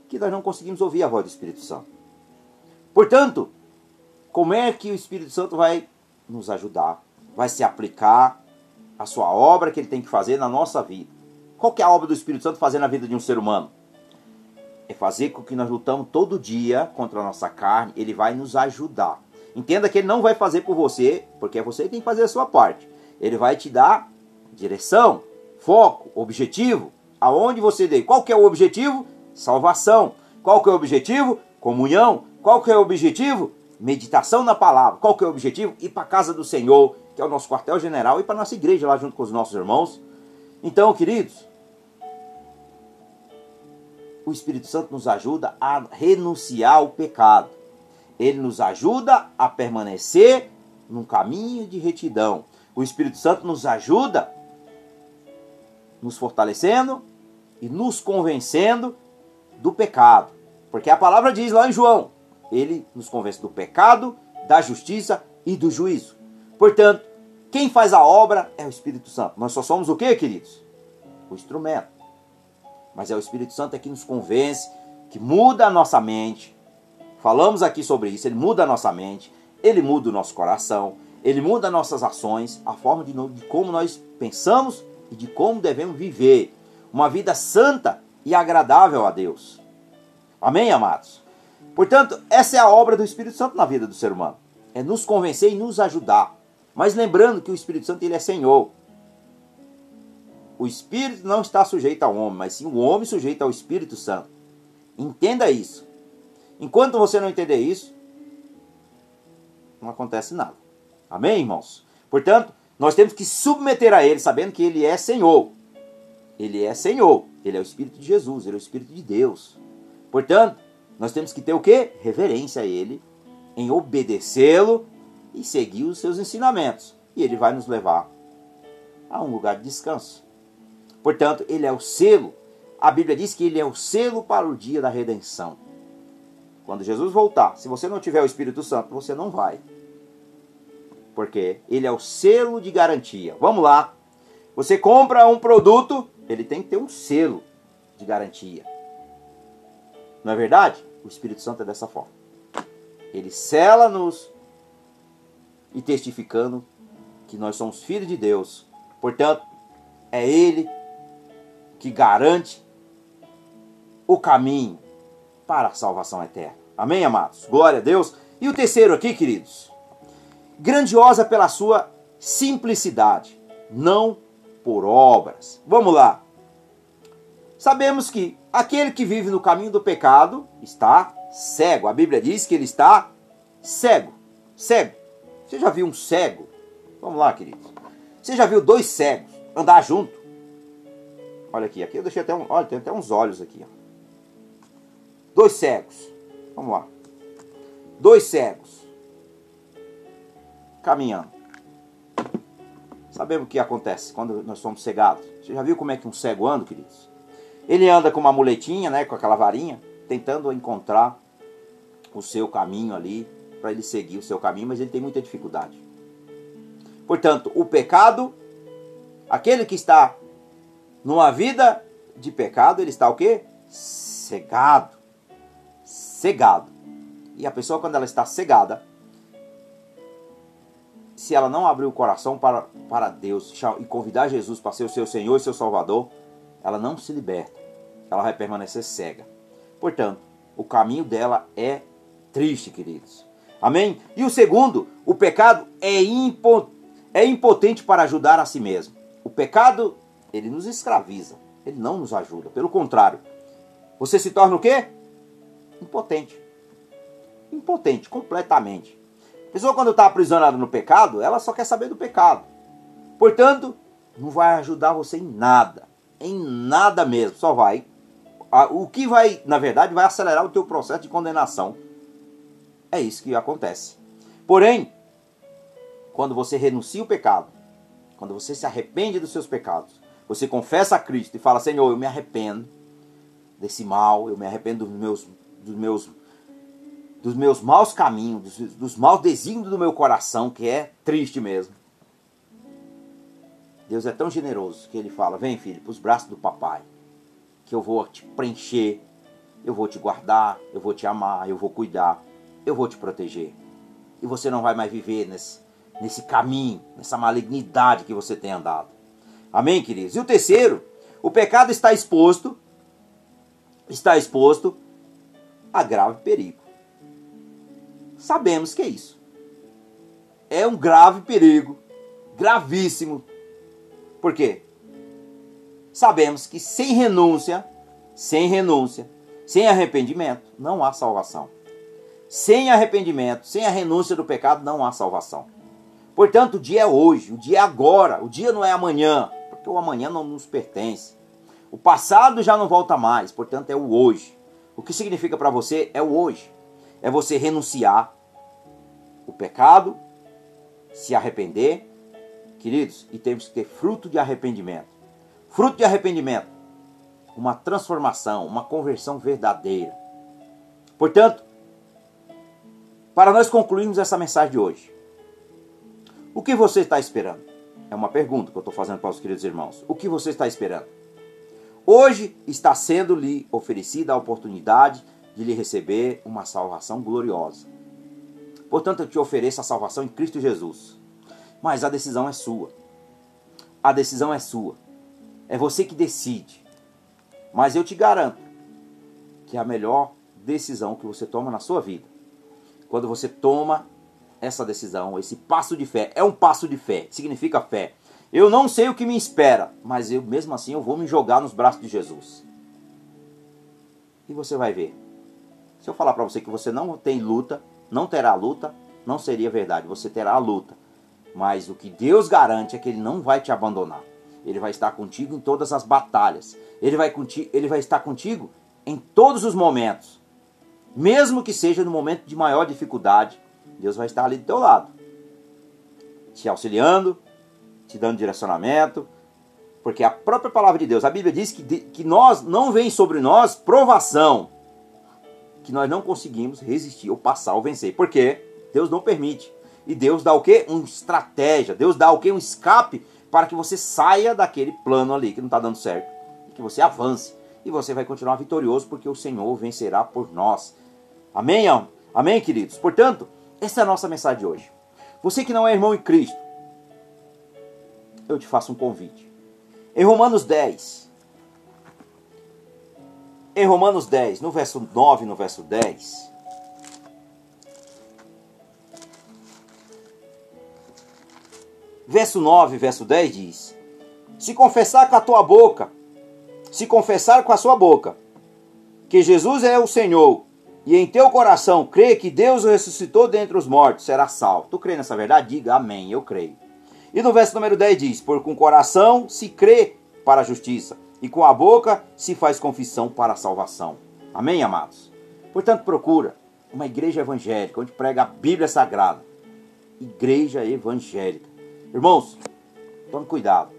que nós não conseguimos ouvir a voz do Espírito Santo. Portanto, como é que o Espírito Santo vai nos ajudar? Vai se aplicar a sua obra que ele tem que fazer na nossa vida. Qual que é a obra do Espírito Santo fazer na vida de um ser humano? É fazer com que nós lutamos todo dia contra a nossa carne, ele vai nos ajudar. Entenda que ele não vai fazer por você, porque é você que tem que fazer a sua parte. Ele vai te dar direção, foco, objetivo, aonde você dê. Qual que é o objetivo? Salvação. Qual que é o objetivo? Comunhão. Qual que é o objetivo? Meditação na palavra. Qual que é o objetivo? Ir para a casa do Senhor, que é o nosso quartel-general, e para a nossa igreja lá junto com os nossos irmãos. Então, queridos, o Espírito Santo nos ajuda a renunciar ao pecado. Ele nos ajuda a permanecer num caminho de retidão. O Espírito Santo nos ajuda nos fortalecendo e nos convencendo do pecado. Porque a palavra diz lá em João: ele nos convence do pecado, da justiça e do juízo. Portanto, quem faz a obra é o Espírito Santo. Nós só somos o que, queridos? O instrumento. Mas é o Espírito Santo que nos convence, que muda a nossa mente. Falamos aqui sobre isso. Ele muda a nossa mente, ele muda o nosso coração, ele muda nossas ações, a forma de, de como nós pensamos e de como devemos viver uma vida santa e agradável a Deus. Amém, amados? Portanto, essa é a obra do Espírito Santo na vida do ser humano. É nos convencer e nos ajudar. Mas lembrando que o Espírito Santo ele é Senhor. O Espírito não está sujeito ao homem, mas sim o homem sujeito ao Espírito Santo. Entenda isso. Enquanto você não entender isso, não acontece nada. Amém, irmãos? Portanto, nós temos que submeter a Ele, sabendo que Ele é Senhor. Ele é Senhor. Ele é o Espírito de Jesus, Ele é o Espírito de Deus. Portanto, nós temos que ter o quê? Reverência a Ele, em obedecê-lo e seguir os seus ensinamentos. E Ele vai nos levar a um lugar de descanso. Portanto, Ele é o selo. A Bíblia diz que Ele é o selo para o dia da redenção. Quando Jesus voltar, se você não tiver o Espírito Santo, você não vai porque ele é o selo de garantia. Vamos lá. Você compra um produto, ele tem que ter um selo de garantia. Não é verdade? O Espírito Santo é dessa forma. Ele sela-nos e testificando que nós somos filhos de Deus. Portanto, é ele que garante o caminho para a salvação eterna. Amém, amados? Glória a Deus. E o terceiro aqui, queridos, grandiosa pela sua simplicidade, não por obras. Vamos lá. Sabemos que aquele que vive no caminho do pecado está cego. A Bíblia diz que ele está cego. Cego. Você já viu um cego? Vamos lá, queridos. Você já viu dois cegos andar junto? Olha aqui, aqui eu deixei até um, olha, tem até uns olhos aqui, ó. Dois cegos. Vamos lá. Dois cegos caminhando. Sabemos o que acontece quando nós somos cegados. Você já viu como é que um cego anda, queridos? Ele anda com uma muletinha, né, com aquela varinha, tentando encontrar o seu caminho ali, para ele seguir o seu caminho, mas ele tem muita dificuldade. Portanto, o pecado, aquele que está numa vida de pecado, ele está o quê? Cegado. Cegado. E a pessoa, quando ela está cegada, se ela não abrir o coração para, para Deus e convidar Jesus para ser o seu Senhor e seu Salvador, ela não se liberta. Ela vai permanecer cega. Portanto, o caminho dela é triste, queridos. Amém? E o segundo, o pecado é, impo, é impotente para ajudar a si mesmo. O pecado, ele nos escraviza. Ele não nos ajuda. Pelo contrário, você se torna o quê? Impotente. Impotente, completamente. A pessoa, quando está aprisionada no pecado, ela só quer saber do pecado. Portanto, não vai ajudar você em nada. Em nada mesmo. Só vai. O que vai, na verdade, vai acelerar o teu processo de condenação. É isso que acontece. Porém, quando você renuncia o pecado, quando você se arrepende dos seus pecados, você confessa a Cristo e fala: Senhor, eu me arrependo desse mal, eu me arrependo dos meus, dos meus dos meus maus caminhos, dos, dos maus desígnios do meu coração, que é triste mesmo. Deus é tão generoso que ele fala: Vem, filho, para os braços do papai, que eu vou te preencher, eu vou te guardar, eu vou te amar, eu vou cuidar, eu vou te proteger. E você não vai mais viver nesse, nesse caminho, nessa malignidade que você tem andado. Amém, queridos? E o terceiro, o pecado está exposto, está exposto a grave perigo sabemos que é isso. é um grave perigo, gravíssimo. Por quê? Sabemos que sem renúncia, sem renúncia, sem arrependimento, não há salvação. Sem arrependimento, sem a renúncia do pecado, não há salvação. Portanto, o dia é hoje, o dia é agora, o dia não é amanhã, porque o amanhã não nos pertence. O passado já não volta mais, portanto, é o hoje. O que significa para você é o hoje. É você renunciar o pecado, se arrepender, queridos, e temos que ter fruto de arrependimento. Fruto de arrependimento, uma transformação, uma conversão verdadeira. Portanto, para nós concluirmos essa mensagem de hoje, o que você está esperando? É uma pergunta que eu estou fazendo para os queridos irmãos. O que você está esperando? Hoje está sendo lhe oferecida a oportunidade de lhe receber uma salvação gloriosa. Portanto, eu te ofereço a salvação em Cristo Jesus. Mas a decisão é sua. A decisão é sua. É você que decide. Mas eu te garanto que é a melhor decisão que você toma na sua vida. Quando você toma essa decisão, esse passo de fé, é um passo de fé, significa fé. Eu não sei o que me espera, mas eu mesmo assim eu vou me jogar nos braços de Jesus. E você vai ver. Se eu falar para você que você não tem luta, não terá luta, não seria verdade. Você terá a luta. Mas o que Deus garante é que Ele não vai te abandonar. Ele vai estar contigo em todas as batalhas. Ele vai, contigo, ele vai estar contigo em todos os momentos. Mesmo que seja no momento de maior dificuldade, Deus vai estar ali do teu lado. Te auxiliando, te dando direcionamento, porque a própria palavra de Deus, a Bíblia diz que, que nós não vem sobre nós provação, que nós não conseguimos resistir ou passar ou vencer. Porque Deus não permite. E Deus dá o quê? Uma estratégia. Deus dá o quê? Um escape para que você saia daquele plano ali que não está dando certo. E que você avance. E você vai continuar vitorioso porque o Senhor vencerá por nós. Amém? Amém, queridos? Portanto, essa é a nossa mensagem de hoje. Você que não é irmão em Cristo, eu te faço um convite. Em Romanos 10, em Romanos 10, no verso 9 no verso 10, verso 9, verso 10 diz: Se confessar com a tua boca, se confessar com a sua boca que Jesus é o Senhor, e em teu coração crê que Deus o ressuscitou dentre os mortos, será salvo. Tu crê nessa verdade? Diga amém, eu creio. E no verso número 10 diz: Por com o coração se crê para a justiça, e com a boca se faz confissão para a salvação. Amém, amados? Portanto, procura uma igreja evangélica, onde prega a Bíblia Sagrada. Igreja evangélica. Irmãos, tome cuidado.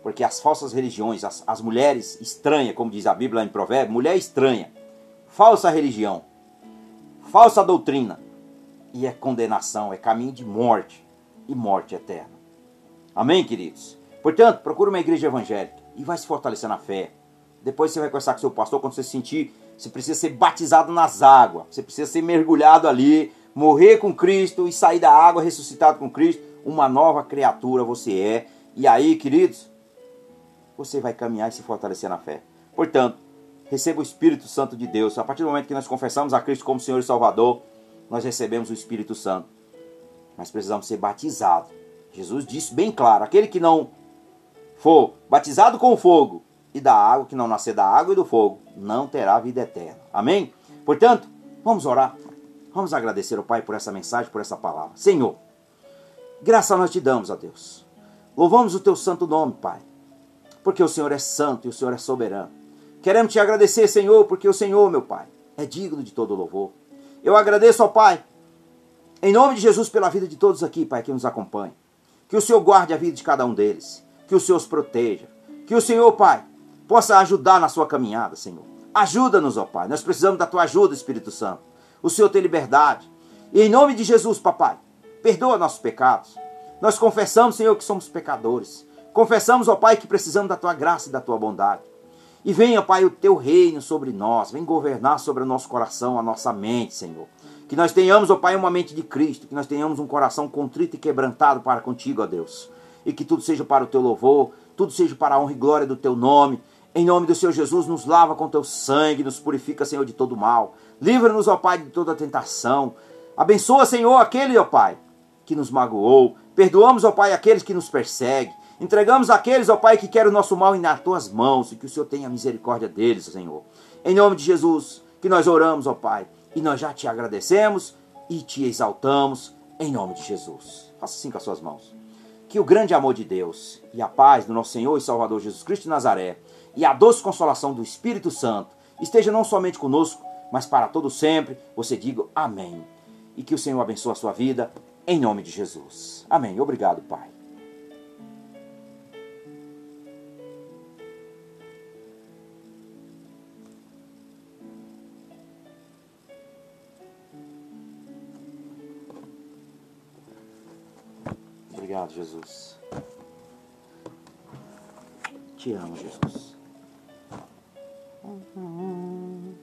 Porque as falsas religiões, as, as mulheres estranhas, como diz a Bíblia em Provérbios, mulher estranha, falsa religião, falsa doutrina, e é condenação, é caminho de morte e morte eterna. Amém, queridos? Portanto, procure uma igreja evangélica e vai se fortalecer na fé. Depois você vai conversar com seu pastor quando você sentir, você precisa ser batizado nas águas, você precisa ser mergulhado ali, morrer com Cristo e sair da água ressuscitado com Cristo. Uma nova criatura você é. E aí, queridos, você vai caminhar e se fortalecer na fé. Portanto, receba o Espírito Santo de Deus. A partir do momento que nós confessamos a Cristo como Senhor e Salvador, nós recebemos o Espírito Santo. Mas precisamos ser batizados. Jesus disse bem claro: aquele que não for batizado com fogo e da água, que não nascer da água e do fogo, não terá vida eterna. Amém? Portanto, vamos orar. Vamos agradecer ao Pai por essa mensagem, por essa palavra. Senhor, graça nós te damos a Deus. Louvamos o teu santo nome, Pai, porque o Senhor é santo e o Senhor é soberano. Queremos te agradecer, Senhor, porque o Senhor, meu Pai, é digno de todo louvor. Eu agradeço ao Pai, em nome de Jesus, pela vida de todos aqui, Pai, que nos acompanha. Que o Senhor guarde a vida de cada um deles. Que o Senhor os proteja. Que o Senhor, Pai, possa ajudar na sua caminhada, Senhor. Ajuda-nos, ó Pai. Nós precisamos da tua ajuda, Espírito Santo. O Senhor tem liberdade. E em nome de Jesus, papai, perdoa nossos pecados. Nós confessamos, Senhor, que somos pecadores. Confessamos, ó Pai, que precisamos da tua graça e da tua bondade. E venha, Pai, o teu reino sobre nós. Vem governar sobre o nosso coração, a nossa mente, Senhor. Que nós tenhamos, ó Pai, uma mente de Cristo. Que nós tenhamos um coração contrito e quebrantado para contigo, ó Deus. E que tudo seja para o teu louvor, tudo seja para a honra e glória do teu nome. Em nome do Senhor Jesus, nos lava com teu sangue, nos purifica, Senhor, de todo mal. Livra-nos, ó Pai, de toda tentação. Abençoa, Senhor, aquele, ó Pai, que nos magoou. Perdoamos, ó Pai, aqueles que nos perseguem. Entregamos aqueles, ó Pai, que querem o nosso mal nas tuas mãos e que o Senhor tenha misericórdia deles, Senhor. Em nome de Jesus, que nós oramos, ó Pai, e nós já te agradecemos e te exaltamos em nome de Jesus. Faça assim com as suas mãos. Que o grande amor de Deus e a paz do nosso Senhor e Salvador Jesus Cristo de Nazaré e a doce consolação do Espírito Santo esteja não somente conosco, mas para todo sempre. Você diga amém. E que o Senhor abençoe a sua vida em nome de Jesus. Amém. Obrigado, Pai. Obrigado, Jesus. Te amo, Jesus. Uhum.